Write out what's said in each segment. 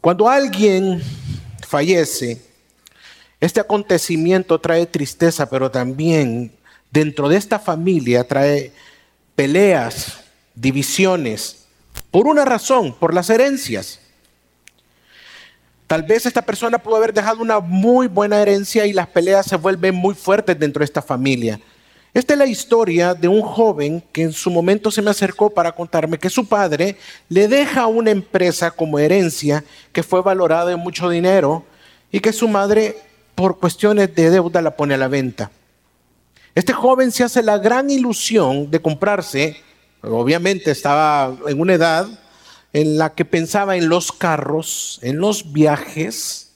Cuando alguien fallece, este acontecimiento trae tristeza, pero también dentro de esta familia trae peleas, divisiones, por una razón, por las herencias. Tal vez esta persona pudo haber dejado una muy buena herencia y las peleas se vuelven muy fuertes dentro de esta familia. Esta es la historia de un joven que en su momento se me acercó para contarme que su padre le deja una empresa como herencia que fue valorada en mucho dinero y que su madre por cuestiones de deuda la pone a la venta. Este joven se hace la gran ilusión de comprarse, obviamente estaba en una edad en la que pensaba en los carros, en los viajes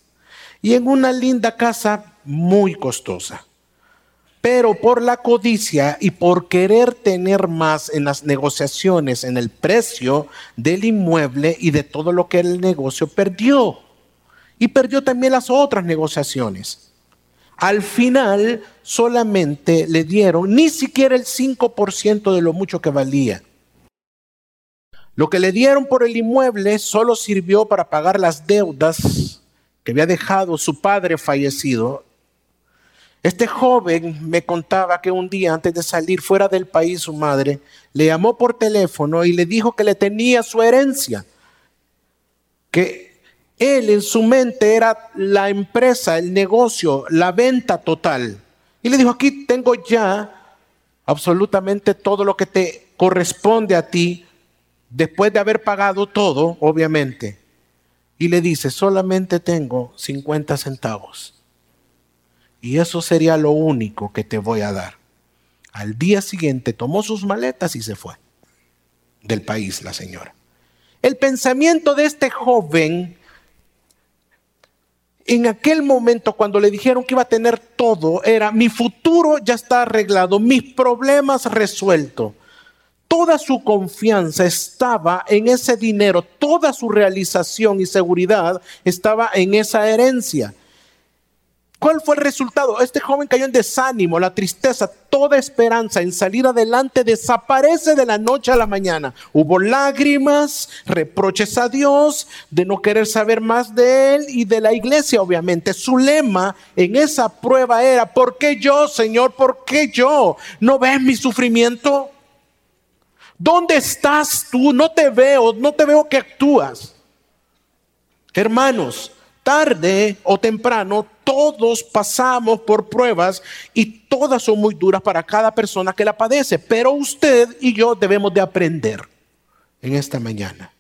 y en una linda casa muy costosa. Pero por la codicia y por querer tener más en las negociaciones, en el precio del inmueble y de todo lo que el negocio perdió. Y perdió también las otras negociaciones. Al final solamente le dieron ni siquiera el 5% de lo mucho que valía. Lo que le dieron por el inmueble solo sirvió para pagar las deudas que había dejado su padre fallecido este joven me contaba que un día antes de salir fuera del país su madre le llamó por teléfono y le dijo que le tenía su herencia, que él en su mente era la empresa, el negocio, la venta total. Y le dijo, aquí tengo ya absolutamente todo lo que te corresponde a ti después de haber pagado todo, obviamente. Y le dice, solamente tengo 50 centavos y eso sería lo único que te voy a dar. Al día siguiente tomó sus maletas y se fue del país la señora. El pensamiento de este joven en aquel momento cuando le dijeron que iba a tener todo era mi futuro ya está arreglado, mis problemas resueltos. Toda su confianza estaba en ese dinero, toda su realización y seguridad estaba en esa herencia. ¿Cuál fue el resultado? Este joven cayó en desánimo, la tristeza, toda esperanza en salir adelante desaparece de la noche a la mañana. Hubo lágrimas, reproches a Dios, de no querer saber más de él y de la iglesia, obviamente. Su lema en esa prueba era, ¿por qué yo, Señor? ¿Por qué yo? ¿No ves mi sufrimiento? ¿Dónde estás tú? No te veo, no te veo que actúas. Hermanos, tarde o temprano todos pasamos por pruebas y todas son muy duras para cada persona que la padece, pero usted y yo debemos de aprender en esta mañana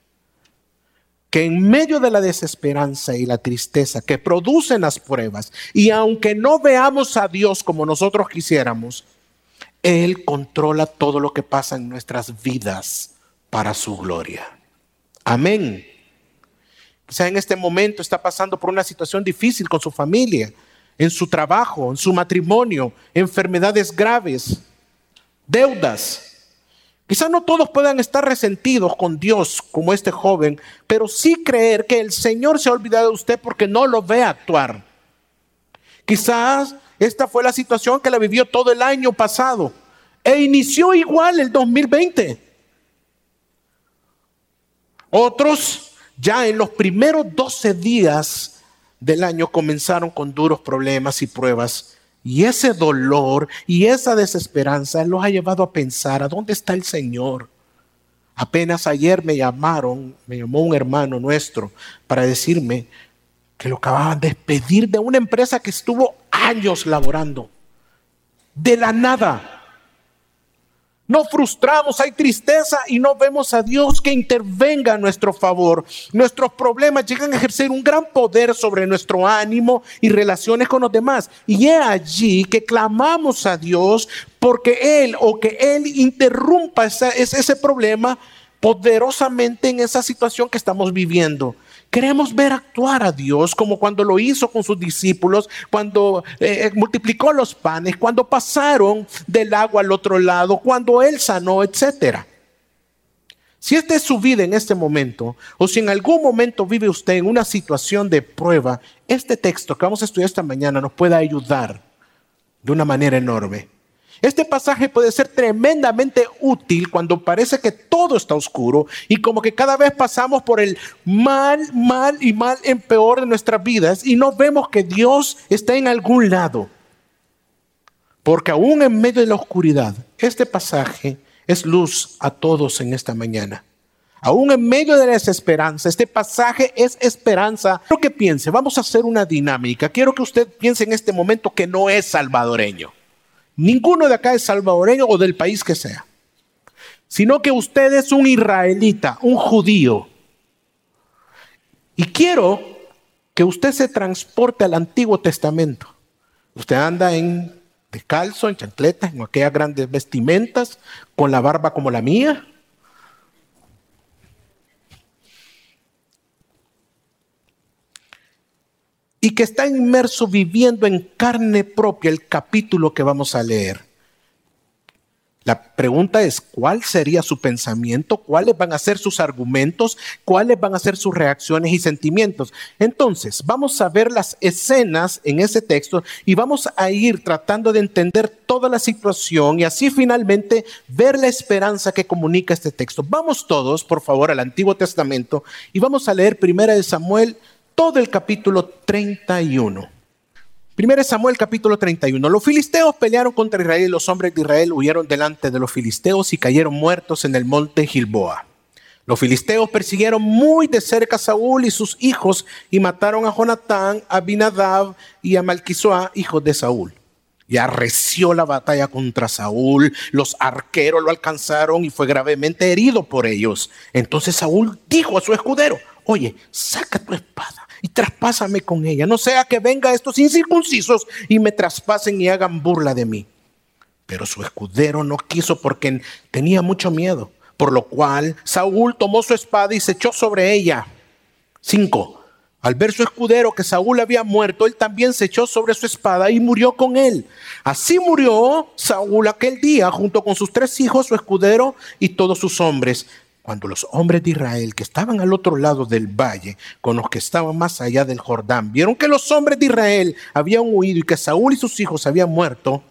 que en medio de la desesperanza y la tristeza que producen las pruebas, y aunque no veamos a Dios como nosotros quisiéramos, Él controla todo lo que pasa en nuestras vidas para su gloria. Amén. Quizá en este momento está pasando por una situación difícil con su familia, en su trabajo, en su matrimonio, enfermedades graves, deudas. Quizá no todos puedan estar resentidos con Dios como este joven, pero sí creer que el Señor se ha olvidado de usted porque no lo ve actuar. Quizás esta fue la situación que la vivió todo el año pasado e inició igual el 2020. Otros ya en los primeros 12 días del año comenzaron con duros problemas y pruebas. Y ese dolor y esa desesperanza los ha llevado a pensar, ¿a dónde está el Señor? Apenas ayer me llamaron, me llamó un hermano nuestro para decirme que lo acababan de despedir de una empresa que estuvo años laborando. De la nada. Nos frustramos, hay tristeza y no vemos a Dios que intervenga a nuestro favor. Nuestros problemas llegan a ejercer un gran poder sobre nuestro ánimo y relaciones con los demás. Y es allí que clamamos a Dios porque Él o que Él interrumpa ese problema poderosamente en esa situación que estamos viviendo. Queremos ver actuar a Dios como cuando lo hizo con sus discípulos, cuando eh, eh, multiplicó los panes, cuando pasaron del agua al otro lado, cuando Él sanó, etc. Si esta es su vida en este momento, o si en algún momento vive usted en una situación de prueba, este texto que vamos a estudiar esta mañana nos puede ayudar de una manera enorme. Este pasaje puede ser tremendamente útil cuando parece que todo está oscuro y como que cada vez pasamos por el mal, mal y mal en peor de nuestras vidas y no vemos que Dios está en algún lado. Porque aún en medio de la oscuridad, este pasaje es luz a todos en esta mañana. Aún en medio de la desesperanza, este pasaje es esperanza. Quiero que piense, vamos a hacer una dinámica. Quiero que usted piense en este momento que no es salvadoreño. Ninguno de acá es salvadoreño o del país que sea. Sino que usted es un israelita, un judío. Y quiero que usted se transporte al Antiguo Testamento. Usted anda en descalzo, en chancletas, en aquellas grandes vestimentas, con la barba como la mía y que está inmerso viviendo en carne propia el capítulo que vamos a leer. La pregunta es, ¿cuál sería su pensamiento? ¿Cuáles van a ser sus argumentos? ¿Cuáles van a ser sus reacciones y sentimientos? Entonces, vamos a ver las escenas en ese texto y vamos a ir tratando de entender toda la situación y así finalmente ver la esperanza que comunica este texto. Vamos todos, por favor, al Antiguo Testamento y vamos a leer Primera de Samuel todo el capítulo 31. Primero Samuel capítulo 31. Los filisteos pelearon contra Israel y los hombres de Israel huyeron delante de los filisteos y cayeron muertos en el monte Gilboa. Los filisteos persiguieron muy de cerca a Saúl y sus hijos y mataron a Jonatán, a Binadab y a Malquisoa, hijos de Saúl. Y arreció la batalla contra Saúl. Los arqueros lo alcanzaron y fue gravemente herido por ellos. Entonces Saúl dijo a su escudero, oye, saca tu espada y traspásame con ella. No sea que venga estos incircuncisos y me traspasen y hagan burla de mí. Pero su escudero no quiso porque tenía mucho miedo. Por lo cual Saúl tomó su espada y se echó sobre ella. Cinco. Al ver su escudero que Saúl había muerto, él también se echó sobre su espada y murió con él. Así murió Saúl aquel día junto con sus tres hijos, su escudero y todos sus hombres. Cuando los hombres de Israel que estaban al otro lado del valle, con los que estaban más allá del Jordán, vieron que los hombres de Israel habían huido y que Saúl y sus hijos habían muerto,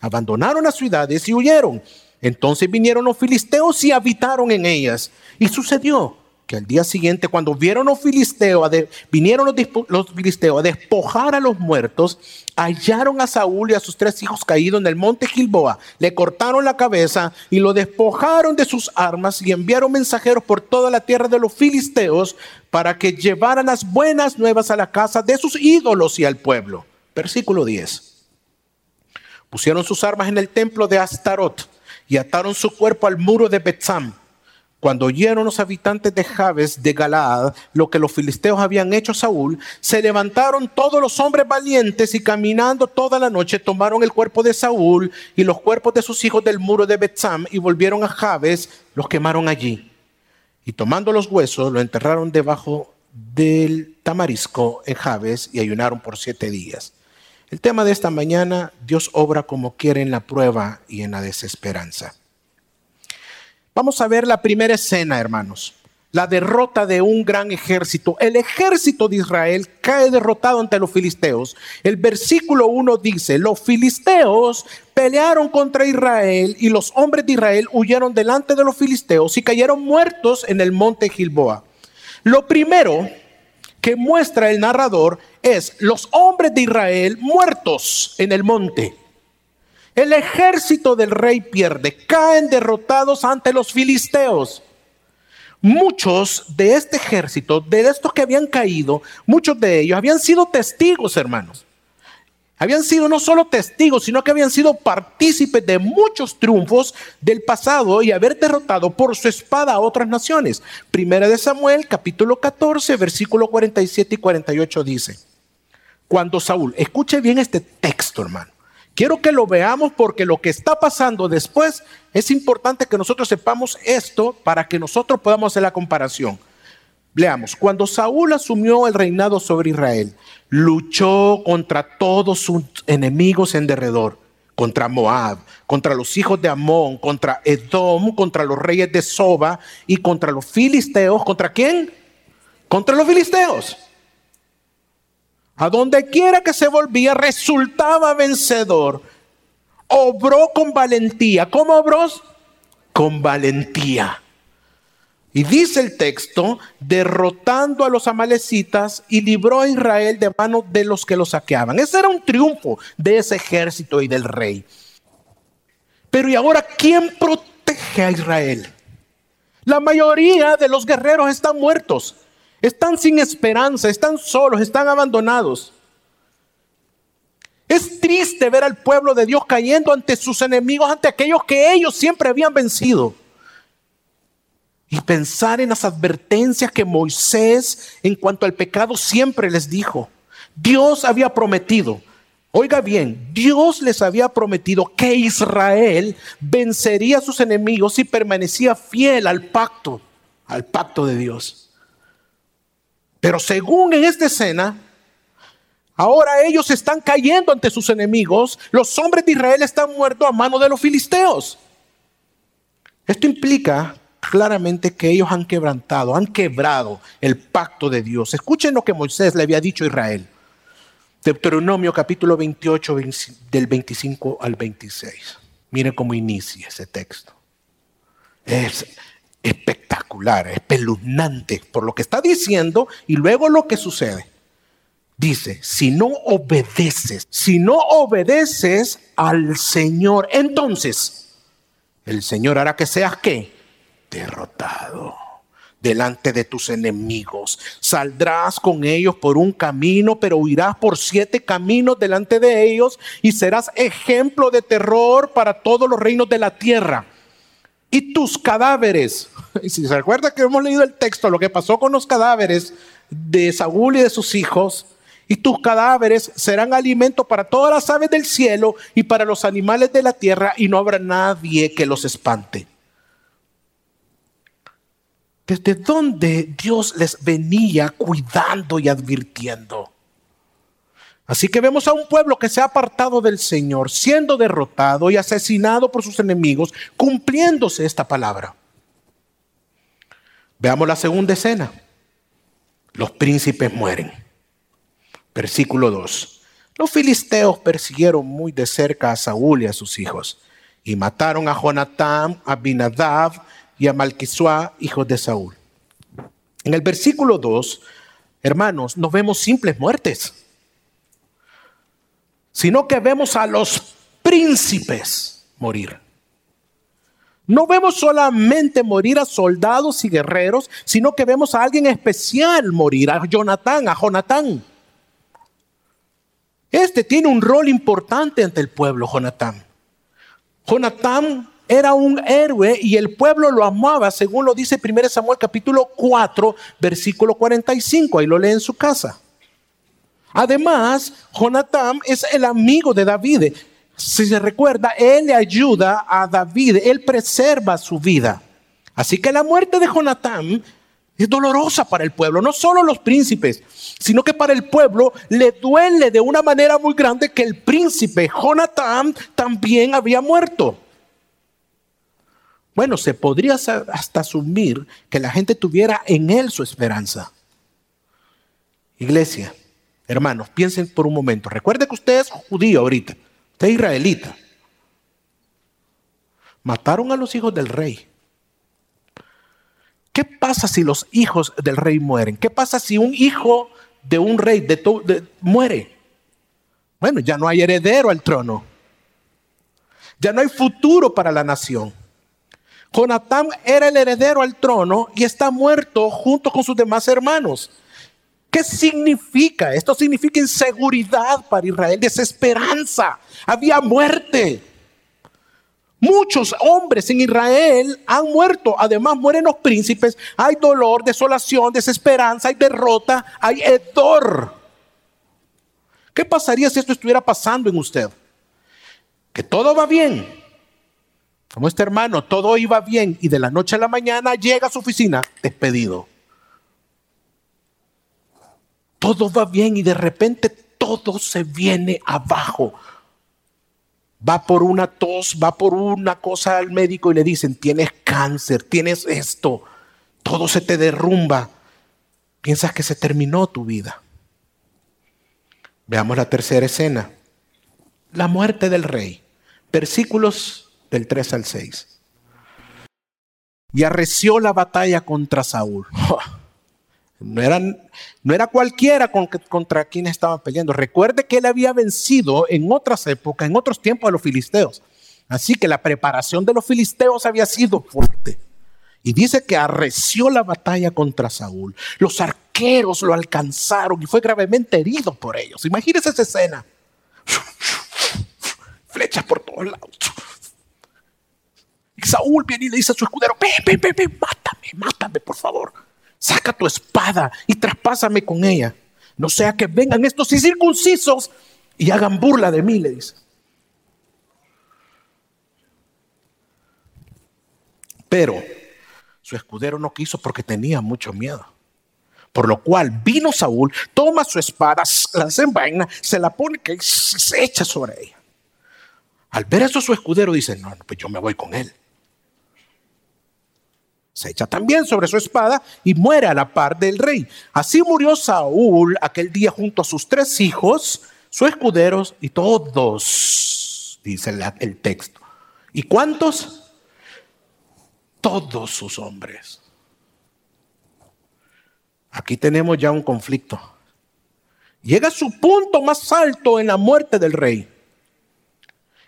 abandonaron las ciudades y huyeron. Entonces vinieron los filisteos y habitaron en ellas. Y sucedió que al día siguiente, cuando vieron los filisteos, vinieron los, filisteos a despojar a los muertos, hallaron a Saúl y a sus tres hijos caídos en el monte Gilboa, le cortaron la cabeza y lo despojaron de sus armas y enviaron mensajeros por toda la tierra de los filisteos para que llevaran las buenas nuevas a la casa de sus ídolos y al pueblo. Versículo 10. Pusieron sus armas en el templo de Astarot y ataron su cuerpo al muro de Betzam cuando oyeron los habitantes de Jabes de Galaad lo que los filisteos habían hecho a Saúl, se levantaron todos los hombres valientes y caminando toda la noche tomaron el cuerpo de Saúl y los cuerpos de sus hijos del muro de Betzam y volvieron a Jabes, los quemaron allí. Y tomando los huesos, lo enterraron debajo del tamarisco en Jabes y ayunaron por siete días. El tema de esta mañana, Dios obra como quiere en la prueba y en la desesperanza. Vamos a ver la primera escena, hermanos. La derrota de un gran ejército. El ejército de Israel cae derrotado ante los filisteos. El versículo 1 dice, los filisteos pelearon contra Israel y los hombres de Israel huyeron delante de los filisteos y cayeron muertos en el monte Gilboa. Lo primero que muestra el narrador es los hombres de Israel muertos en el monte. El ejército del rey pierde, caen derrotados ante los filisteos. Muchos de este ejército, de estos que habían caído, muchos de ellos habían sido testigos, hermanos. Habían sido no solo testigos, sino que habían sido partícipes de muchos triunfos del pasado y haber derrotado por su espada a otras naciones. Primera de Samuel, capítulo 14, versículo 47 y 48 dice, cuando Saúl, escuche bien este texto, hermano. Quiero que lo veamos porque lo que está pasando después es importante que nosotros sepamos esto para que nosotros podamos hacer la comparación. Leamos, cuando Saúl asumió el reinado sobre Israel, luchó contra todos sus enemigos en derredor, contra Moab, contra los hijos de Amón, contra Edom, contra los reyes de Soba y contra los filisteos. ¿Contra quién? Contra los filisteos. A donde quiera que se volvía, resultaba vencedor. obró con valentía. ¿Cómo obró? Con valentía. Y dice el texto, derrotando a los amalecitas y libró a Israel de manos de los que lo saqueaban. Ese era un triunfo de ese ejército y del rey. Pero ¿y ahora quién protege a Israel? La mayoría de los guerreros están muertos, están sin esperanza, están solos, están abandonados. Es triste ver al pueblo de Dios cayendo ante sus enemigos, ante aquellos que ellos siempre habían vencido. Y pensar en las advertencias que Moisés en cuanto al pecado siempre les dijo. Dios había prometido, oiga bien, Dios les había prometido que Israel vencería a sus enemigos y permanecía fiel al pacto, al pacto de Dios. Pero según en esta escena, ahora ellos están cayendo ante sus enemigos, los hombres de Israel están muertos a mano de los filisteos. Esto implica claramente que ellos han quebrantado, han quebrado el pacto de Dios. Escuchen lo que Moisés le había dicho a Israel. Deuteronomio capítulo 28 del 25 al 26. Miren cómo inicia ese texto. Es espectacular, espeluznante por lo que está diciendo y luego lo que sucede. Dice, si no obedeces, si no obedeces al Señor, entonces el Señor hará que seas qué? derrotado delante de tus enemigos. Saldrás con ellos por un camino, pero huirás por siete caminos delante de ellos y serás ejemplo de terror para todos los reinos de la tierra. Y tus cadáveres, y si se recuerda que hemos leído el texto, lo que pasó con los cadáveres de Saúl y de sus hijos, y tus cadáveres serán alimento para todas las aves del cielo y para los animales de la tierra, y no habrá nadie que los espante desde dónde Dios les venía cuidando y advirtiendo. Así que vemos a un pueblo que se ha apartado del Señor, siendo derrotado y asesinado por sus enemigos, cumpliéndose esta palabra. Veamos la segunda escena. Los príncipes mueren. Versículo 2. Los filisteos persiguieron muy de cerca a Saúl y a sus hijos y mataron a Jonatán, a Binadab y a Malquisuá, hijos de Saúl. En el versículo 2, hermanos, no vemos simples muertes, sino que vemos a los príncipes morir. No vemos solamente morir a soldados y guerreros, sino que vemos a alguien especial morir, a Jonatán, a Jonatán. Este tiene un rol importante ante el pueblo, Jonatán. Jonatán era un héroe y el pueblo lo amaba, según lo dice 1 Samuel capítulo 4, versículo 45, ahí lo lee en su casa. Además, Jonatán es el amigo de David. Si se recuerda, él le ayuda a David, él preserva su vida. Así que la muerte de Jonatán es dolorosa para el pueblo, no solo los príncipes, sino que para el pueblo le duele de una manera muy grande que el príncipe Jonatán también había muerto. Bueno, se podría hasta asumir que la gente tuviera en él su esperanza. Iglesia, hermanos, piensen por un momento. Recuerde que usted es judío ahorita, usted es israelita. Mataron a los hijos del rey. ¿Qué pasa si los hijos del rey mueren? ¿Qué pasa si un hijo de un rey muere? Bueno, ya no hay heredero al trono. Ya no hay futuro para la nación. Jonatán era el heredero al trono y está muerto junto con sus demás hermanos. ¿Qué significa? Esto significa inseguridad para Israel, desesperanza. Había muerte. Muchos hombres en Israel han muerto. Además mueren los príncipes. Hay dolor, desolación, desesperanza, hay derrota, hay hedor. ¿Qué pasaría si esto estuviera pasando en usted? Que todo va bien, como este hermano, todo iba bien y de la noche a la mañana llega a su oficina despedido. Todo va bien y de repente todo se viene abajo. Va por una tos, va por una cosa al médico y le dicen, tienes cáncer, tienes esto, todo se te derrumba. Piensas que se terminó tu vida. Veamos la tercera escena. La muerte del rey. Versículos del 3 al 6. Y arreció la batalla contra Saúl. No, no era cualquiera contra quien estaban peleando. Recuerde que él había vencido en otras épocas, en otros tiempos a los filisteos. Así que la preparación de los filisteos había sido fuerte. Y dice que arreció la batalla contra Saúl. Los arqueros lo alcanzaron y fue gravemente herido por ellos. Imagínense esa escena. Flechas por todos lados. Y Saúl viene y le dice a su escudero, ven, ven, mátame, mátame, por favor. Saca tu espada y traspásame con ella. No sea que vengan estos incircuncisos y hagan burla de mí, le dice. Pero su escudero no quiso porque tenía mucho miedo. Por lo cual vino Saúl, toma su espada, la desenvaina, se la pone y se echa sobre ella. Al ver eso su escudero dice, no, pues yo me voy con él. Se echa también sobre su espada y muere a la par del rey. Así murió Saúl aquel día junto a sus tres hijos, sus escuderos y todos, dice el texto. ¿Y cuántos? todos sus hombres. Aquí tenemos ya un conflicto. Llega a su punto más alto en la muerte del rey.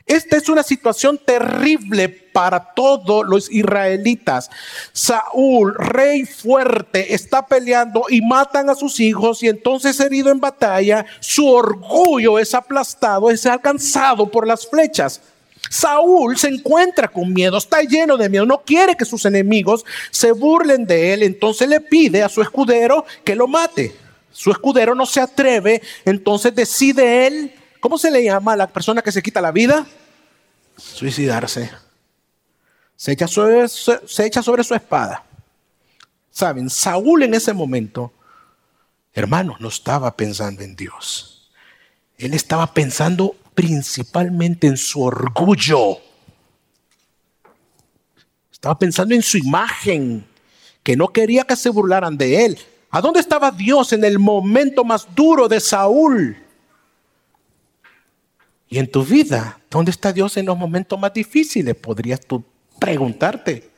Esta es una situación terrible para todos los israelitas. Saúl, rey fuerte, está peleando y matan a sus hijos y entonces herido en batalla, su orgullo es aplastado, es alcanzado por las flechas. Saúl se encuentra con miedo, está lleno de miedo, no quiere que sus enemigos se burlen de él, entonces le pide a su escudero que lo mate. Su escudero no se atreve, entonces decide él, ¿cómo se le llama a la persona que se quita la vida? Suicidarse. Se echa sobre, se echa sobre su espada. Saben, Saúl en ese momento, hermanos, no estaba pensando en Dios. Él estaba pensando principalmente en su orgullo. Estaba pensando en su imagen, que no quería que se burlaran de él. ¿A dónde estaba Dios en el momento más duro de Saúl? Y en tu vida, ¿dónde está Dios en los momentos más difíciles? Podrías tú preguntarte.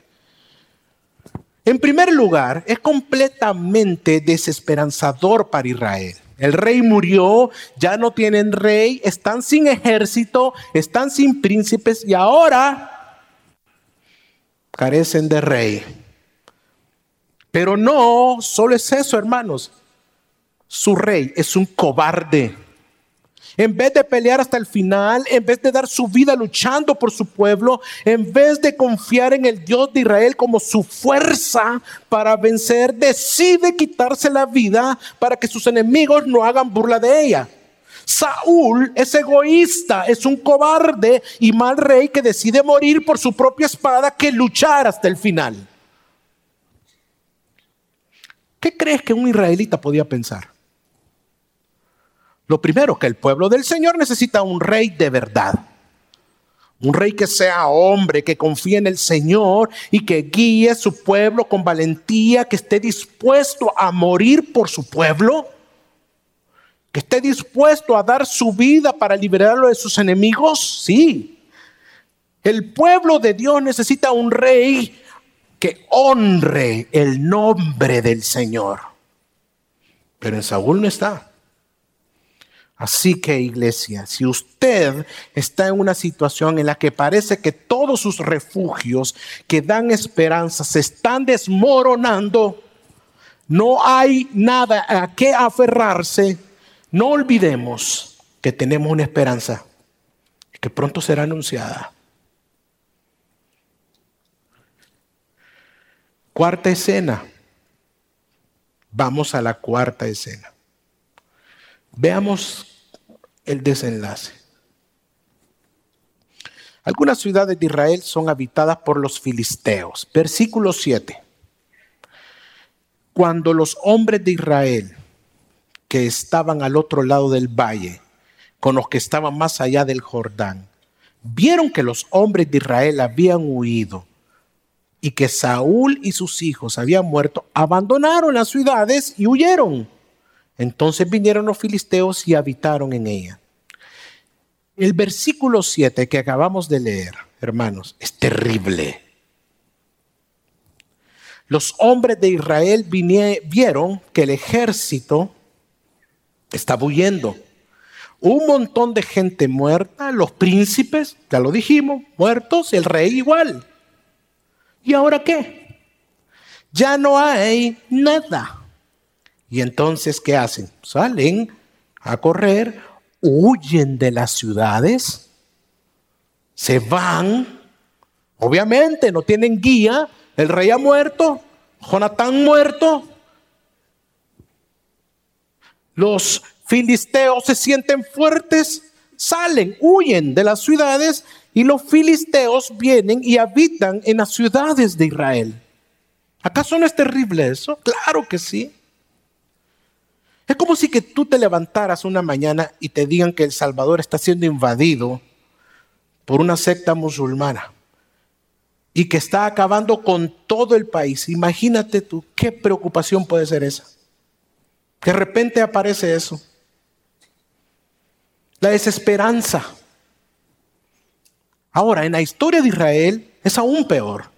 En primer lugar, es completamente desesperanzador para Israel. El rey murió, ya no tienen rey, están sin ejército, están sin príncipes y ahora carecen de rey. Pero no solo es eso, hermanos. Su rey es un cobarde. En vez de pelear hasta el final, en vez de dar su vida luchando por su pueblo, en vez de confiar en el Dios de Israel como su fuerza para vencer, decide quitarse la vida para que sus enemigos no hagan burla de ella. Saúl es egoísta, es un cobarde y mal rey que decide morir por su propia espada que luchar hasta el final. ¿Qué crees que un israelita podía pensar? Lo primero, que el pueblo del Señor necesita un rey de verdad. Un rey que sea hombre, que confíe en el Señor y que guíe su pueblo con valentía, que esté dispuesto a morir por su pueblo, que esté dispuesto a dar su vida para liberarlo de sus enemigos. Sí. El pueblo de Dios necesita un rey que honre el nombre del Señor. Pero en Saúl no está. Así que iglesia, si usted está en una situación en la que parece que todos sus refugios que dan esperanza se están desmoronando, no hay nada a qué aferrarse, no olvidemos que tenemos una esperanza que pronto será anunciada. Cuarta escena. Vamos a la cuarta escena. Veamos el desenlace. Algunas ciudades de Israel son habitadas por los filisteos. Versículo 7. Cuando los hombres de Israel que estaban al otro lado del valle, con los que estaban más allá del Jordán, vieron que los hombres de Israel habían huido y que Saúl y sus hijos habían muerto, abandonaron las ciudades y huyeron. Entonces vinieron los filisteos y habitaron en ella. El versículo 7 que acabamos de leer, hermanos, es terrible. Los hombres de Israel vieron que el ejército estaba huyendo. Un montón de gente muerta, los príncipes, ya lo dijimos, muertos, el rey igual. ¿Y ahora qué? Ya no hay nada. Y entonces, ¿qué hacen? Salen a correr, huyen de las ciudades, se van, obviamente no tienen guía, el rey ha muerto, Jonatán muerto, los filisteos se sienten fuertes, salen, huyen de las ciudades y los filisteos vienen y habitan en las ciudades de Israel. ¿Acaso no es terrible eso? Claro que sí. Es como si que tú te levantaras una mañana y te digan que El Salvador está siendo invadido por una secta musulmana y que está acabando con todo el país. Imagínate tú, qué preocupación puede ser esa. De repente aparece eso. La desesperanza. Ahora, en la historia de Israel es aún peor.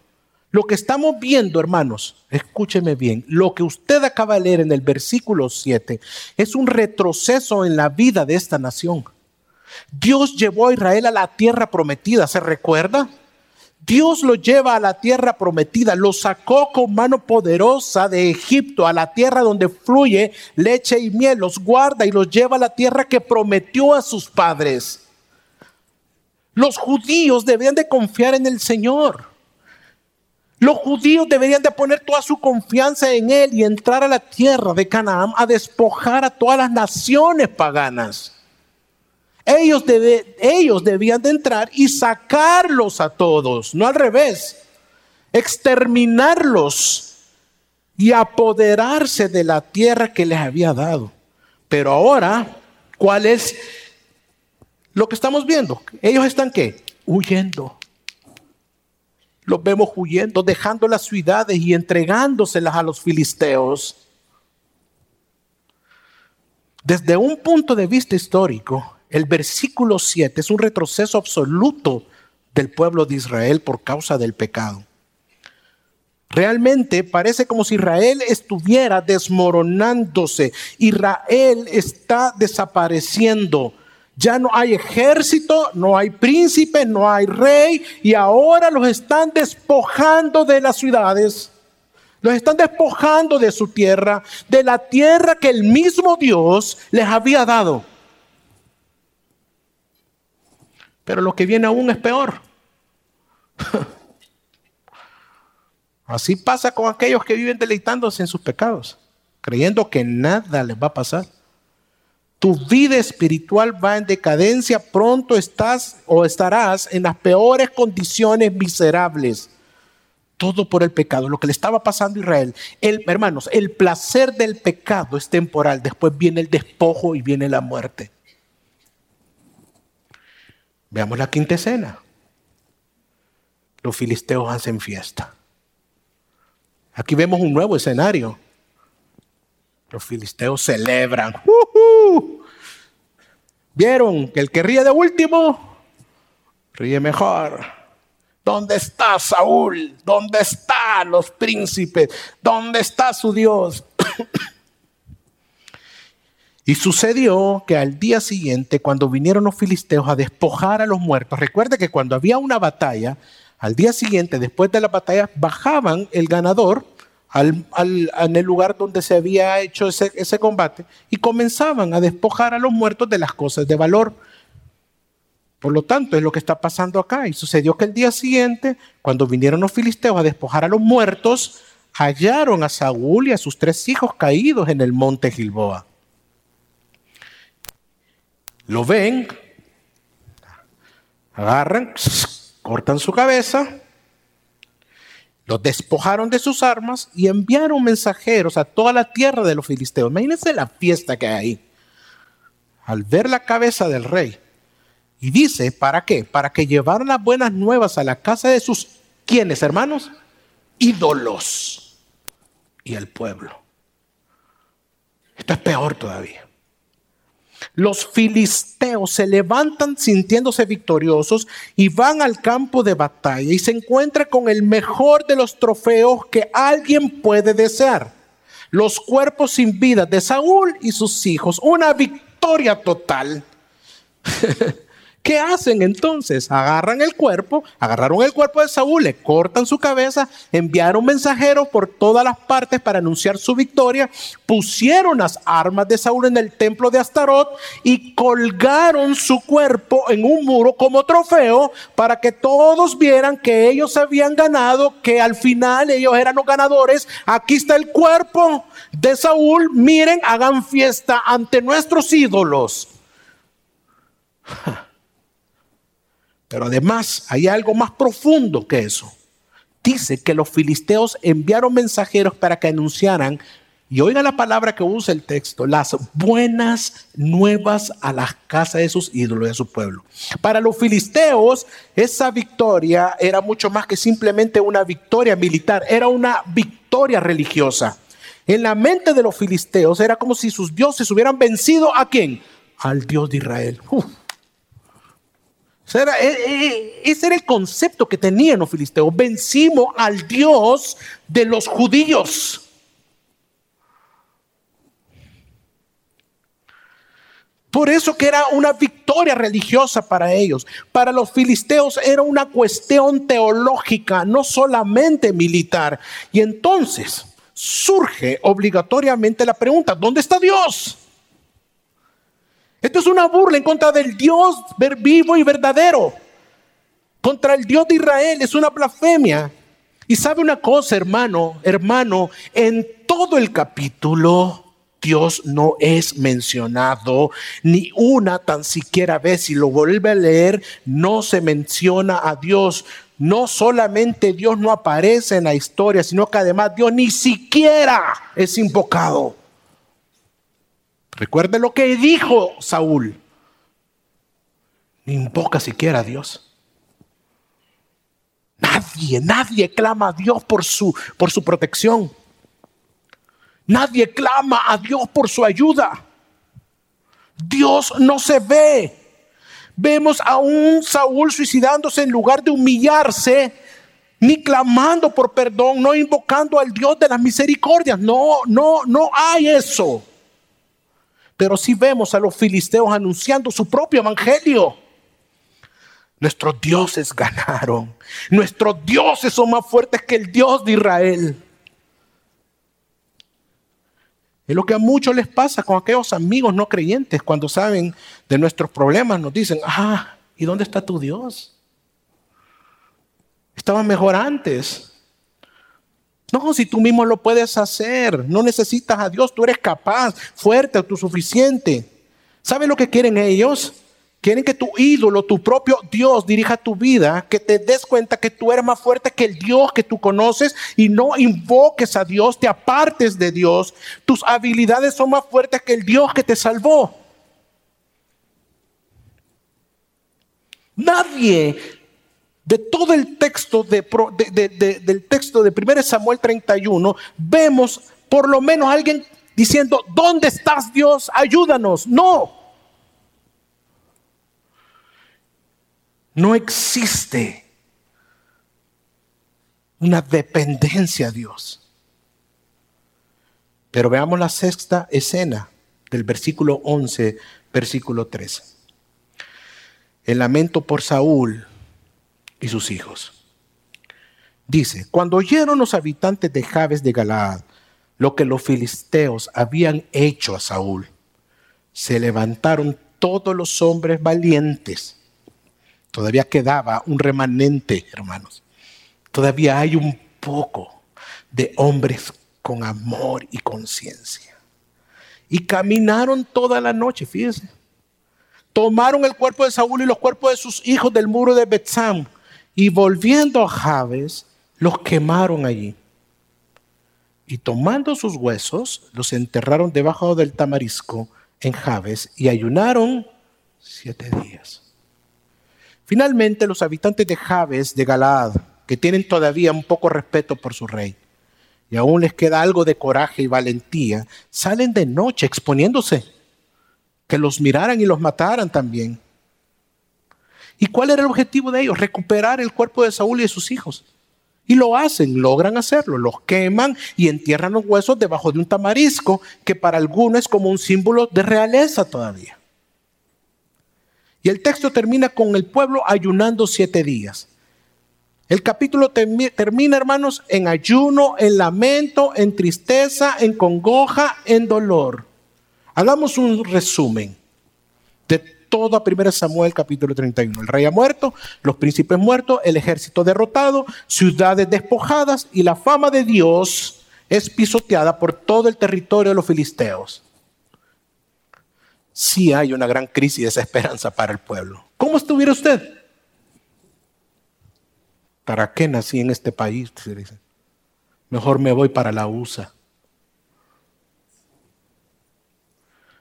Lo que estamos viendo, hermanos, escúcheme bien, lo que usted acaba de leer en el versículo 7 es un retroceso en la vida de esta nación. Dios llevó a Israel a la tierra prometida, ¿se recuerda? Dios lo lleva a la tierra prometida, lo sacó con mano poderosa de Egipto, a la tierra donde fluye leche y miel, los guarda y los lleva a la tierra que prometió a sus padres. Los judíos debían de confiar en el Señor. Los judíos deberían de poner toda su confianza en Él y entrar a la tierra de Canaán a despojar a todas las naciones paganas. Ellos, debían de entrar y sacarlos a todos, no al revés, exterminarlos y apoderarse de la tierra que les había dado. Pero ahora, ¿cuál es lo que estamos viendo? Ellos están qué? Huyendo. Los vemos huyendo, dejando las ciudades y entregándoselas a los filisteos. Desde un punto de vista histórico, el versículo 7 es un retroceso absoluto del pueblo de Israel por causa del pecado. Realmente parece como si Israel estuviera desmoronándose. Israel está desapareciendo. Ya no hay ejército, no hay príncipe, no hay rey y ahora los están despojando de las ciudades. Los están despojando de su tierra, de la tierra que el mismo Dios les había dado. Pero lo que viene aún es peor. Así pasa con aquellos que viven deleitándose en sus pecados, creyendo que nada les va a pasar. Tu vida espiritual va en decadencia, pronto estás o estarás en las peores condiciones miserables. Todo por el pecado, lo que le estaba pasando a Israel. El, hermanos, el placer del pecado es temporal, después viene el despojo y viene la muerte. Veamos la quinta escena. Los filisteos hacen fiesta. Aquí vemos un nuevo escenario. Los filisteos celebran. ¿Vieron que el que ríe de último, ríe mejor? ¿Dónde está Saúl? ¿Dónde están los príncipes? ¿Dónde está su Dios? y sucedió que al día siguiente, cuando vinieron los filisteos a despojar a los muertos, recuerde que cuando había una batalla, al día siguiente, después de la batalla, bajaban el ganador en el lugar donde se había hecho ese, ese combate y comenzaban a despojar a los muertos de las cosas de valor. Por lo tanto, es lo que está pasando acá. Y sucedió que el día siguiente, cuando vinieron los filisteos a despojar a los muertos, hallaron a Saúl y a sus tres hijos caídos en el monte Gilboa. Lo ven, agarran, cortan su cabeza los despojaron de sus armas y enviaron mensajeros a toda la tierra de los filisteos. Imagínense la fiesta que hay ahí. Al ver la cabeza del rey. Y dice, ¿para qué? Para que llevaran las buenas nuevas a la casa de sus, ¿quiénes, hermanos? Ídolos y al pueblo. Esto es peor todavía. Los filisteos se levantan sintiéndose victoriosos y van al campo de batalla y se encuentran con el mejor de los trofeos que alguien puede desear. Los cuerpos sin vida de Saúl y sus hijos. Una victoria total. ¿Qué hacen entonces? Agarran el cuerpo, agarraron el cuerpo de Saúl, le cortan su cabeza, enviaron mensajeros por todas las partes para anunciar su victoria, pusieron las armas de Saúl en el templo de Astarot y colgaron su cuerpo en un muro como trofeo para que todos vieran que ellos habían ganado, que al final ellos eran los ganadores. Aquí está el cuerpo de Saúl, miren, hagan fiesta ante nuestros ídolos. Pero además hay algo más profundo que eso. Dice que los filisteos enviaron mensajeros para que anunciaran, y oiga la palabra que usa el texto, las buenas nuevas a las casas de sus ídolos, de su pueblo. Para los filisteos, esa victoria era mucho más que simplemente una victoria militar, era una victoria religiosa. En la mente de los filisteos era como si sus dioses hubieran vencido a quién? Al Dios de Israel. E, e, ese era el concepto que tenían los filisteos. Vencimos al Dios de los judíos. Por eso que era una victoria religiosa para ellos. Para los filisteos era una cuestión teológica, no solamente militar. Y entonces surge obligatoriamente la pregunta, ¿dónde está Dios? Esto es una burla en contra del Dios vivo y verdadero. Contra el Dios de Israel es una blasfemia. Y sabe una cosa, hermano, hermano, en todo el capítulo Dios no es mencionado ni una tan siquiera vez. Si lo vuelve a leer, no se menciona a Dios. No solamente Dios no aparece en la historia, sino que además Dios ni siquiera es invocado. Recuerde lo que dijo Saúl. Ni invoca siquiera a Dios. Nadie, nadie clama a Dios por su, por su protección. Nadie clama a Dios por su ayuda. Dios no se ve. Vemos a un Saúl suicidándose en lugar de humillarse, ni clamando por perdón, no invocando al Dios de las misericordias. No, no, no hay eso. Pero sí vemos a los filisteos anunciando su propio evangelio. Nuestros dioses ganaron. Nuestros dioses son más fuertes que el Dios de Israel. Es lo que a muchos les pasa con aquellos amigos no creyentes cuando saben de nuestros problemas. Nos dicen, ah, ¿y dónde está tu Dios? Estaba mejor antes. No, si tú mismo lo puedes hacer, no necesitas a Dios, tú eres capaz, fuerte, suficiente. ¿Saben lo que quieren ellos? Quieren que tu ídolo, tu propio Dios dirija tu vida, que te des cuenta que tú eres más fuerte que el Dios que tú conoces y no invoques a Dios, te apartes de Dios. Tus habilidades son más fuertes que el Dios que te salvó. Nadie de todo el texto de, del texto de 1 Samuel 31, vemos por lo menos alguien diciendo, ¿dónde estás Dios? Ayúdanos. No. No existe una dependencia a Dios. Pero veamos la sexta escena del versículo 11, versículo 13. El lamento por Saúl y sus hijos. Dice, cuando oyeron los habitantes de Jabes de Galaad lo que los filisteos habían hecho a Saúl, se levantaron todos los hombres valientes. Todavía quedaba un remanente, hermanos. Todavía hay un poco de hombres con amor y conciencia. Y caminaron toda la noche, fíjense. Tomaron el cuerpo de Saúl y los cuerpos de sus hijos del muro de Betzam y volviendo a Jabes, los quemaron allí. Y tomando sus huesos, los enterraron debajo del tamarisco en Jabes y ayunaron siete días. Finalmente, los habitantes de Jabes, de Galaad, que tienen todavía un poco respeto por su rey, y aún les queda algo de coraje y valentía, salen de noche exponiéndose que los miraran y los mataran también. ¿Y cuál era el objetivo de ellos? Recuperar el cuerpo de Saúl y de sus hijos. Y lo hacen, logran hacerlo, los queman y entierran los huesos debajo de un tamarisco que para algunos es como un símbolo de realeza todavía. Y el texto termina con el pueblo ayunando siete días. El capítulo termina, hermanos, en ayuno, en lamento, en tristeza, en congoja, en dolor. Hagamos un resumen toda 1 Samuel capítulo 31. El rey ha muerto, los príncipes muertos, el ejército derrotado, ciudades despojadas y la fama de Dios es pisoteada por todo el territorio de los filisteos. Sí hay una gran crisis de desesperanza para el pueblo. ¿Cómo estuviera usted? ¿Para qué nací en este país? Mejor me voy para la USA.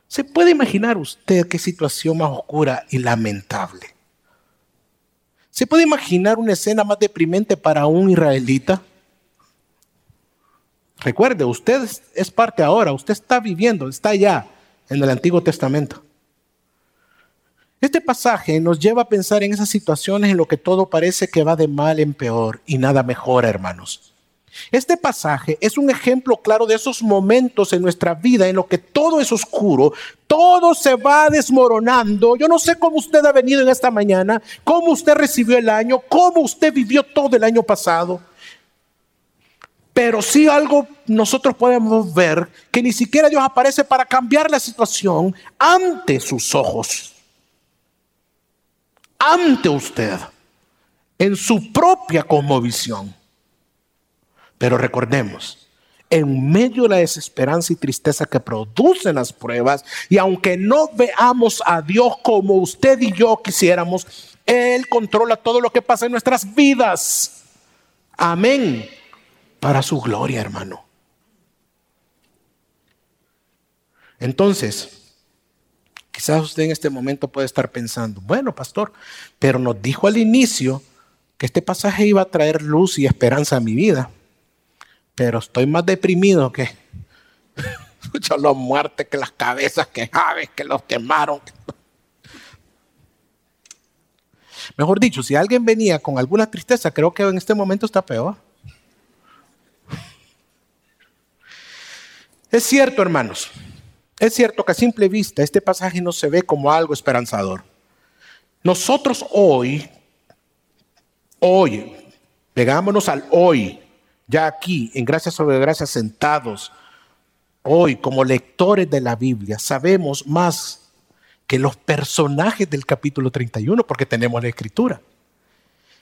¿Se puede imaginar usted qué situación más oscura y lamentable? ¿Se puede imaginar una escena más deprimente para un israelita? Recuerde, usted es parte ahora, usted está viviendo, está allá en el Antiguo Testamento. Este pasaje nos lleva a pensar en esas situaciones en lo que todo parece que va de mal en peor y nada mejora, hermanos. Este pasaje es un ejemplo claro de esos momentos en nuestra vida en lo que todo es oscuro, todo se va desmoronando. Yo no sé cómo usted ha venido en esta mañana, cómo usted recibió el año, cómo usted vivió todo el año pasado. Pero sí algo nosotros podemos ver que ni siquiera Dios aparece para cambiar la situación ante sus ojos ante usted en su propia cosmovisión. Pero recordemos, en medio de la desesperanza y tristeza que producen las pruebas, y aunque no veamos a Dios como usted y yo quisiéramos, Él controla todo lo que pasa en nuestras vidas. Amén. Para su gloria, hermano. Entonces, Quizás usted en este momento puede estar pensando, bueno, pastor, pero nos dijo al inicio que este pasaje iba a traer luz y esperanza a mi vida, pero estoy más deprimido que mucho los muertes, que las cabezas, que aves, que los quemaron. Mejor dicho, si alguien venía con alguna tristeza, creo que en este momento está peor. Es cierto, hermanos, es cierto que a simple vista este pasaje no se ve como algo esperanzador. Nosotros hoy, hoy, pegámonos al hoy, ya aquí, en gracias sobre gracias sentados, hoy como lectores de la Biblia, sabemos más que los personajes del capítulo 31 porque tenemos la escritura.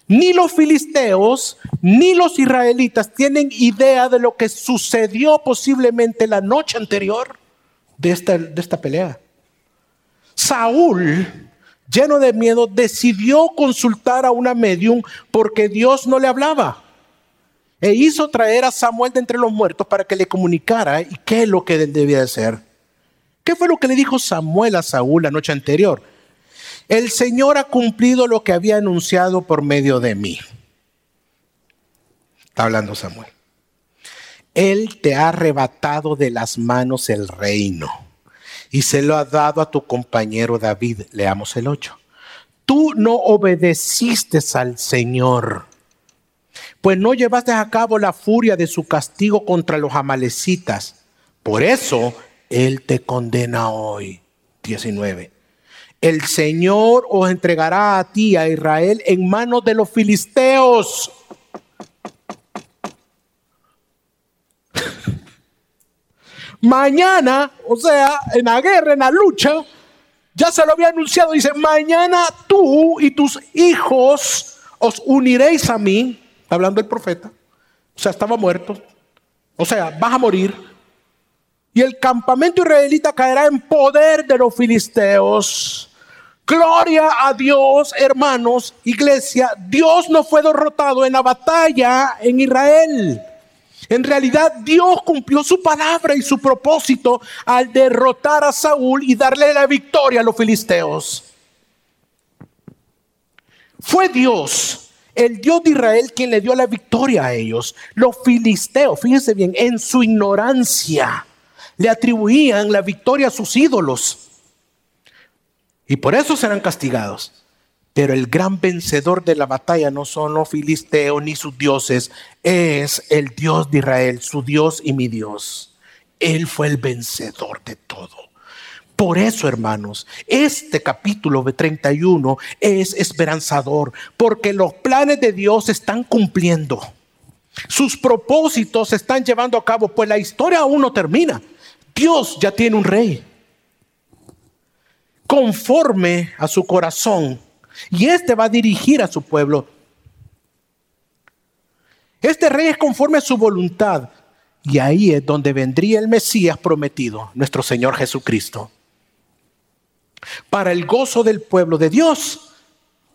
Ni los filisteos ni los israelitas tienen idea de lo que sucedió posiblemente la noche anterior de esta, de esta pelea. Saúl, lleno de miedo, decidió consultar a una medium porque Dios no le hablaba. E hizo traer a Samuel de entre los muertos para que le comunicara y qué es lo que él debía hacer. ¿Qué fue lo que le dijo Samuel a Saúl la noche anterior? El Señor ha cumplido lo que había anunciado por medio de mí. Está hablando Samuel. Él te ha arrebatado de las manos el reino y se lo ha dado a tu compañero David. Leamos el 8. Tú no obedeciste al Señor, pues no llevaste a cabo la furia de su castigo contra los amalecitas. Por eso Él te condena hoy. 19. El Señor os entregará a ti, a Israel, en manos de los filisteos Mañana, o sea, en la guerra, en la lucha, ya se lo había anunciado. Dice, mañana tú y tus hijos os uniréis a mí. Está hablando el profeta. O sea, estaba muerto. O sea, vas a morir. Y el campamento israelita caerá en poder de los filisteos. Gloria a Dios, hermanos, iglesia. Dios no fue derrotado en la batalla en Israel. En realidad Dios cumplió su palabra y su propósito al derrotar a Saúl y darle la victoria a los filisteos. Fue Dios, el Dios de Israel, quien le dio la victoria a ellos. Los filisteos, fíjense bien, en su ignorancia le atribuían la victoria a sus ídolos. Y por eso serán castigados. Pero el gran vencedor de la batalla no son los filisteos ni sus dioses, es el Dios de Israel, su Dios y mi Dios. Él fue el vencedor de todo. Por eso, hermanos, este capítulo de 31 es esperanzador, porque los planes de Dios se están cumpliendo. Sus propósitos se están llevando a cabo, pues la historia aún no termina. Dios ya tiene un rey. Conforme a su corazón y este va a dirigir a su pueblo. Este rey es conforme a su voluntad. Y ahí es donde vendría el Mesías prometido, nuestro Señor Jesucristo. Para el gozo del pueblo de Dios,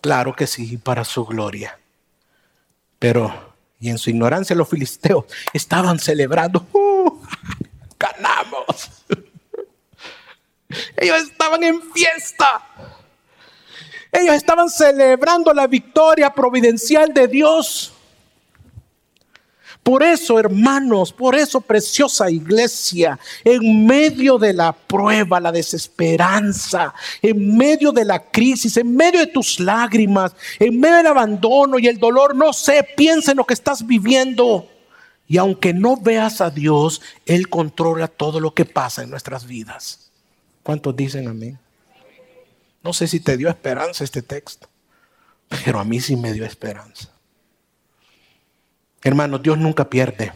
claro que sí, para su gloria. Pero, y en su ignorancia los filisteos estaban celebrando, ¡Uh! ganamos. Ellos estaban en fiesta. Ellos estaban celebrando la victoria providencial de Dios. Por eso, hermanos, por eso, preciosa iglesia, en medio de la prueba, la desesperanza, en medio de la crisis, en medio de tus lágrimas, en medio del abandono y el dolor, no sé, piensa en lo que estás viviendo. Y aunque no veas a Dios, Él controla todo lo que pasa en nuestras vidas. ¿Cuántos dicen amén? No sé si te dio esperanza este texto, pero a mí sí me dio esperanza. Hermano, Dios nunca pierde.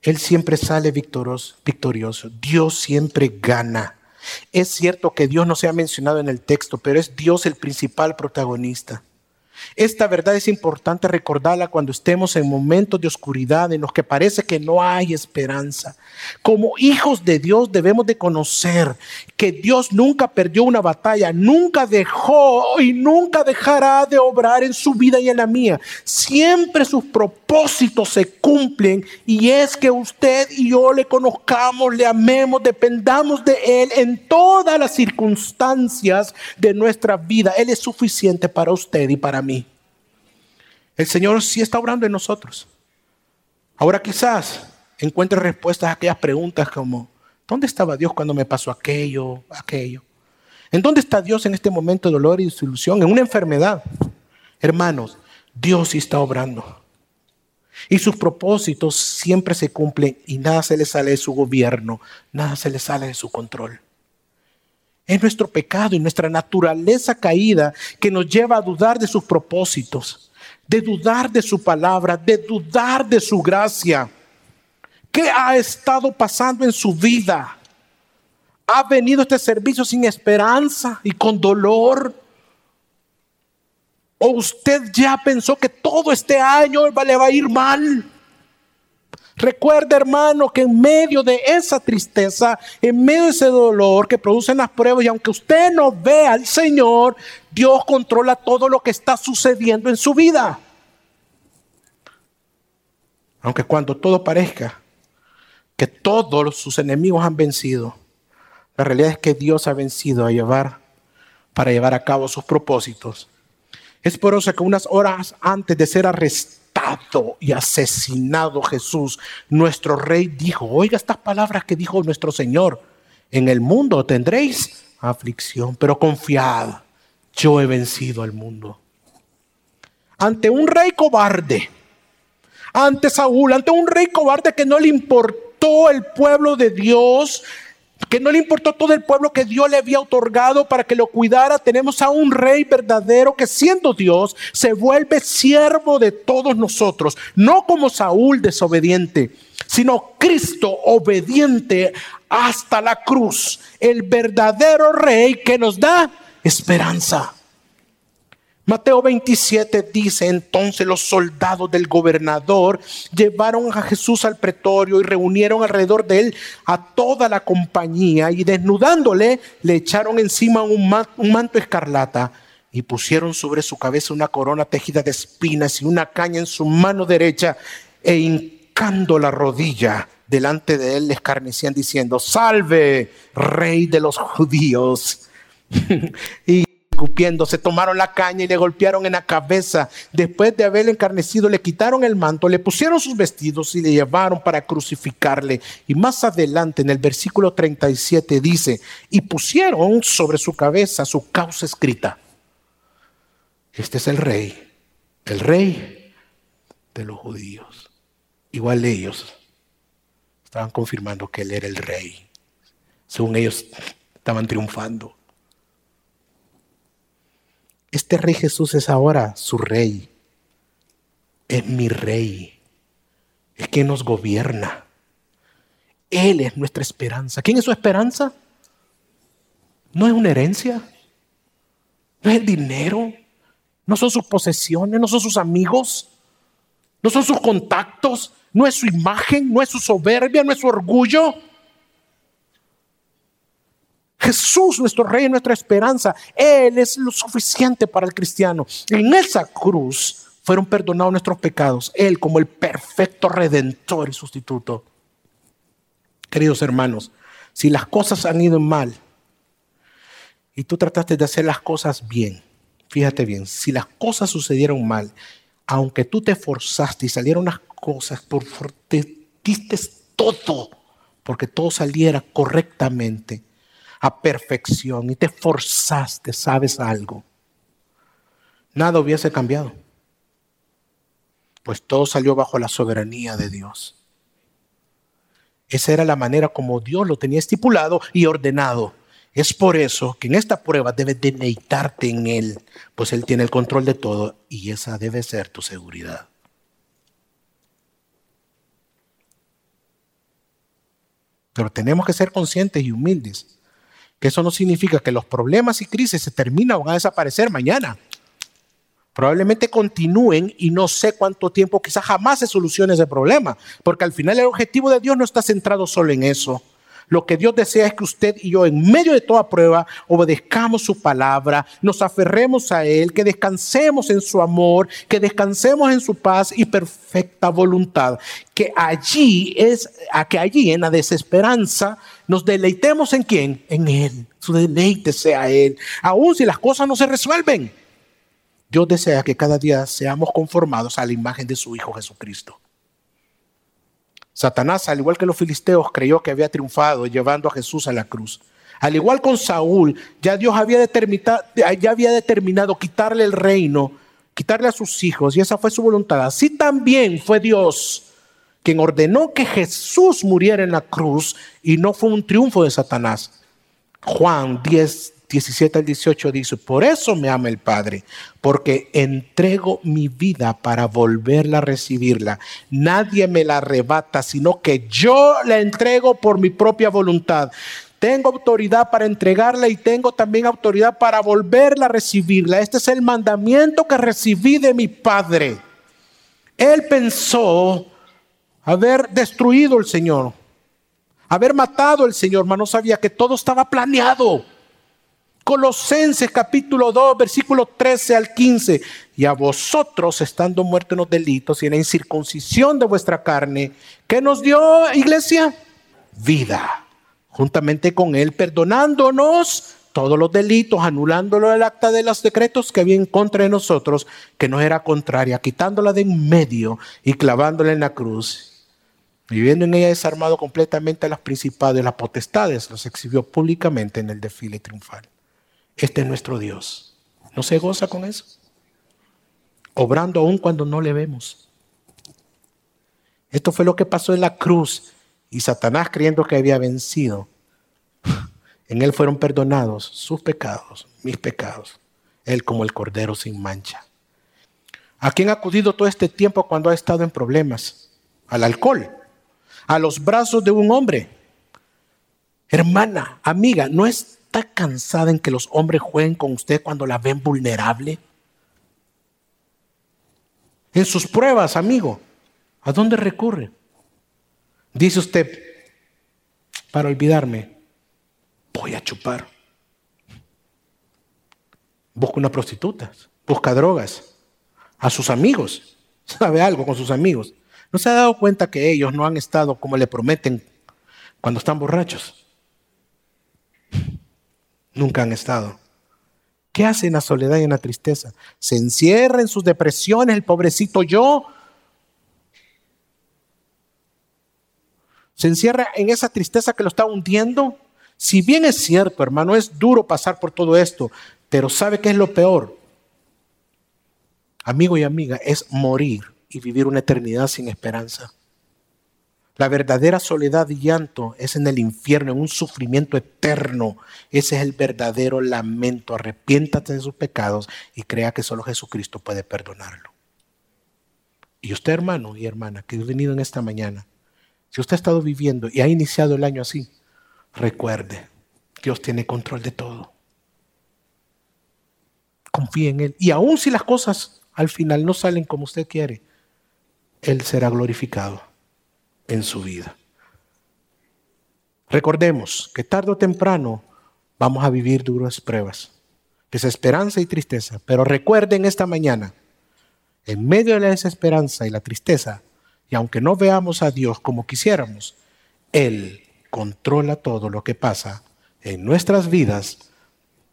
Él siempre sale victorioso. Dios siempre gana. Es cierto que Dios no se ha mencionado en el texto, pero es Dios el principal protagonista. Esta verdad es importante recordarla cuando estemos en momentos de oscuridad en los que parece que no hay esperanza. Como hijos de Dios debemos de conocer que Dios nunca perdió una batalla, nunca dejó y nunca dejará de obrar en su vida y en la mía. Siempre sus propósitos se cumplen y es que usted y yo le conozcamos, le amemos, dependamos de Él en todas las circunstancias de nuestra vida. Él es suficiente para usted y para mí. El Señor sí está obrando en nosotros. Ahora quizás encuentre respuestas a aquellas preguntas como, ¿dónde estaba Dios cuando me pasó aquello, aquello? ¿En dónde está Dios en este momento de dolor y desilusión? En una enfermedad. Hermanos, Dios sí está obrando. Y sus propósitos siempre se cumplen y nada se le sale de su gobierno, nada se le sale de su control. Es nuestro pecado y nuestra naturaleza caída que nos lleva a dudar de sus propósitos de dudar de su palabra, de dudar de su gracia. ¿Qué ha estado pasando en su vida? ¿Ha venido este servicio sin esperanza y con dolor? ¿O usted ya pensó que todo este año le va a ir mal? Recuerda, hermano, que en medio de esa tristeza, en medio de ese dolor que producen las pruebas, y aunque usted no vea al Señor, Dios controla todo lo que está sucediendo en su vida. Aunque cuando todo parezca que todos sus enemigos han vencido, la realidad es que Dios ha vencido a llevar para llevar a cabo sus propósitos. Es por eso que unas horas antes de ser arrestado y asesinado Jesús, nuestro rey dijo, oiga estas palabras que dijo nuestro Señor, en el mundo tendréis aflicción, pero confiad, yo he vencido al mundo. Ante un rey cobarde, ante Saúl, ante un rey cobarde que no le importó el pueblo de Dios, que no le importó todo el pueblo que Dios le había otorgado para que lo cuidara. Tenemos a un rey verdadero que siendo Dios se vuelve siervo de todos nosotros, no como Saúl desobediente, sino Cristo obediente hasta la cruz, el verdadero rey que nos da esperanza. Mateo 27 dice, entonces los soldados del gobernador llevaron a Jesús al pretorio y reunieron alrededor de él a toda la compañía y desnudándole le echaron encima un, manto escarlata y pusieron sobre su cabeza una corona tejida de espinas y una caña en su mano derecha e hincando la rodilla delante de él le escarnecían diciendo, salve, rey de los judíos. y se tomaron la caña y le golpearon en la cabeza. Después de haberle encarnecido, le quitaron el manto, le pusieron sus vestidos y le llevaron para crucificarle. Y más adelante, en el versículo 37, dice, y pusieron sobre su cabeza su causa escrita. Este es el rey, el rey de los judíos. Igual ellos estaban confirmando que él era el rey. Según ellos, estaban triunfando. Este rey Jesús es ahora su rey. Es mi rey. Es quien nos gobierna. Él es nuestra esperanza. ¿Quién es su esperanza? No es una herencia. No es el dinero. No son sus posesiones. No son sus amigos. No son sus contactos. No es su imagen. No es su soberbia. No es su orgullo. Jesús, nuestro Rey, nuestra esperanza. Él es lo suficiente para el cristiano. En esa cruz fueron perdonados nuestros pecados. Él como el perfecto redentor y sustituto. Queridos hermanos, si las cosas han ido mal y tú trataste de hacer las cosas bien, fíjate bien, si las cosas sucedieron mal, aunque tú te forzaste y salieron las cosas, por, te diste todo porque todo saliera correctamente a perfección y te forzaste, sabes algo, nada hubiese cambiado. Pues todo salió bajo la soberanía de Dios. Esa era la manera como Dios lo tenía estipulado y ordenado. Es por eso que en esta prueba debes deleitarte en Él, pues Él tiene el control de todo y esa debe ser tu seguridad. Pero tenemos que ser conscientes y humildes que eso no significa que los problemas y crisis se terminan o van a desaparecer mañana. Probablemente continúen y no sé cuánto tiempo, quizás jamás se solucione ese problema, porque al final el objetivo de Dios no está centrado solo en eso. Lo que Dios desea es que usted y yo, en medio de toda prueba, obedezcamos su palabra, nos aferremos a Él, que descansemos en su amor, que descansemos en su paz y perfecta voluntad. Que allí es, a que allí en la desesperanza nos deleitemos en quién? En Él. Su deleite sea Él. Aún si las cosas no se resuelven. Dios desea que cada día seamos conformados a la imagen de su Hijo Jesucristo. Satanás, al igual que los filisteos, creyó que había triunfado llevando a Jesús a la cruz. Al igual con Saúl, ya Dios había determinado, ya había determinado quitarle el reino, quitarle a sus hijos, y esa fue su voluntad. Así también fue Dios quien ordenó que Jesús muriera en la cruz y no fue un triunfo de Satanás. Juan 10, 17 al 18 dice, por eso me ama el Padre, porque entrego mi vida para volverla a recibirla. Nadie me la arrebata, sino que yo la entrego por mi propia voluntad. Tengo autoridad para entregarla y tengo también autoridad para volverla a recibirla. Este es el mandamiento que recibí de mi Padre. Él pensó haber destruido el Señor, haber matado al Señor, mas no sabía que todo estaba planeado. Colosenses capítulo 2, versículo 13 al 15. Y a vosotros, estando muertos en los delitos y en la incircuncisión de vuestra carne, ¿qué nos dio, iglesia? Vida. Juntamente con Él, perdonándonos todos los delitos, anulándolo el acta de los decretos que había en contra de nosotros, que nos era contraria, quitándola de en medio y clavándola en la cruz. Viviendo en ella desarmado completamente a las principados y las potestades, los exhibió públicamente en el desfile triunfal. Este es nuestro Dios. ¿No se goza con eso? Obrando aún cuando no le vemos. Esto fue lo que pasó en la cruz. Y Satanás creyendo que había vencido. En él fueron perdonados sus pecados, mis pecados. Él como el cordero sin mancha. ¿A quién ha acudido todo este tiempo cuando ha estado en problemas? Al alcohol. A los brazos de un hombre. Hermana, amiga, ¿no es ¿Está cansada en que los hombres jueguen con usted cuando la ven vulnerable? En sus pruebas, amigo, ¿a dónde recurre? Dice usted, para olvidarme, voy a chupar. Busca una prostituta, busca drogas, a sus amigos, sabe algo con sus amigos. ¿No se ha dado cuenta que ellos no han estado como le prometen cuando están borrachos? Nunca han estado. ¿Qué hace en la soledad y en la tristeza? Se encierra en sus depresiones, el pobrecito yo. Se encierra en esa tristeza que lo está hundiendo. Si bien es cierto, hermano, es duro pasar por todo esto, pero ¿sabe qué es lo peor? Amigo y amiga, es morir y vivir una eternidad sin esperanza. La verdadera soledad y llanto es en el infierno, en un sufrimiento eterno. Ese es el verdadero lamento. Arrepiéntate de sus pecados y crea que solo Jesucristo puede perdonarlo. Y usted, hermano y hermana, que ha venido en esta mañana, si usted ha estado viviendo y ha iniciado el año así, recuerde, Dios tiene control de todo. Confíe en Él. Y aun si las cosas al final no salen como usted quiere, Él será glorificado en su vida. Recordemos que tarde o temprano vamos a vivir duras pruebas, desesperanza y tristeza, pero recuerden esta mañana, en medio de la desesperanza y la tristeza, y aunque no veamos a Dios como quisiéramos, Él controla todo lo que pasa en nuestras vidas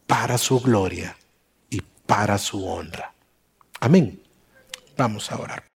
para su gloria y para su honra. Amén. Vamos a orar.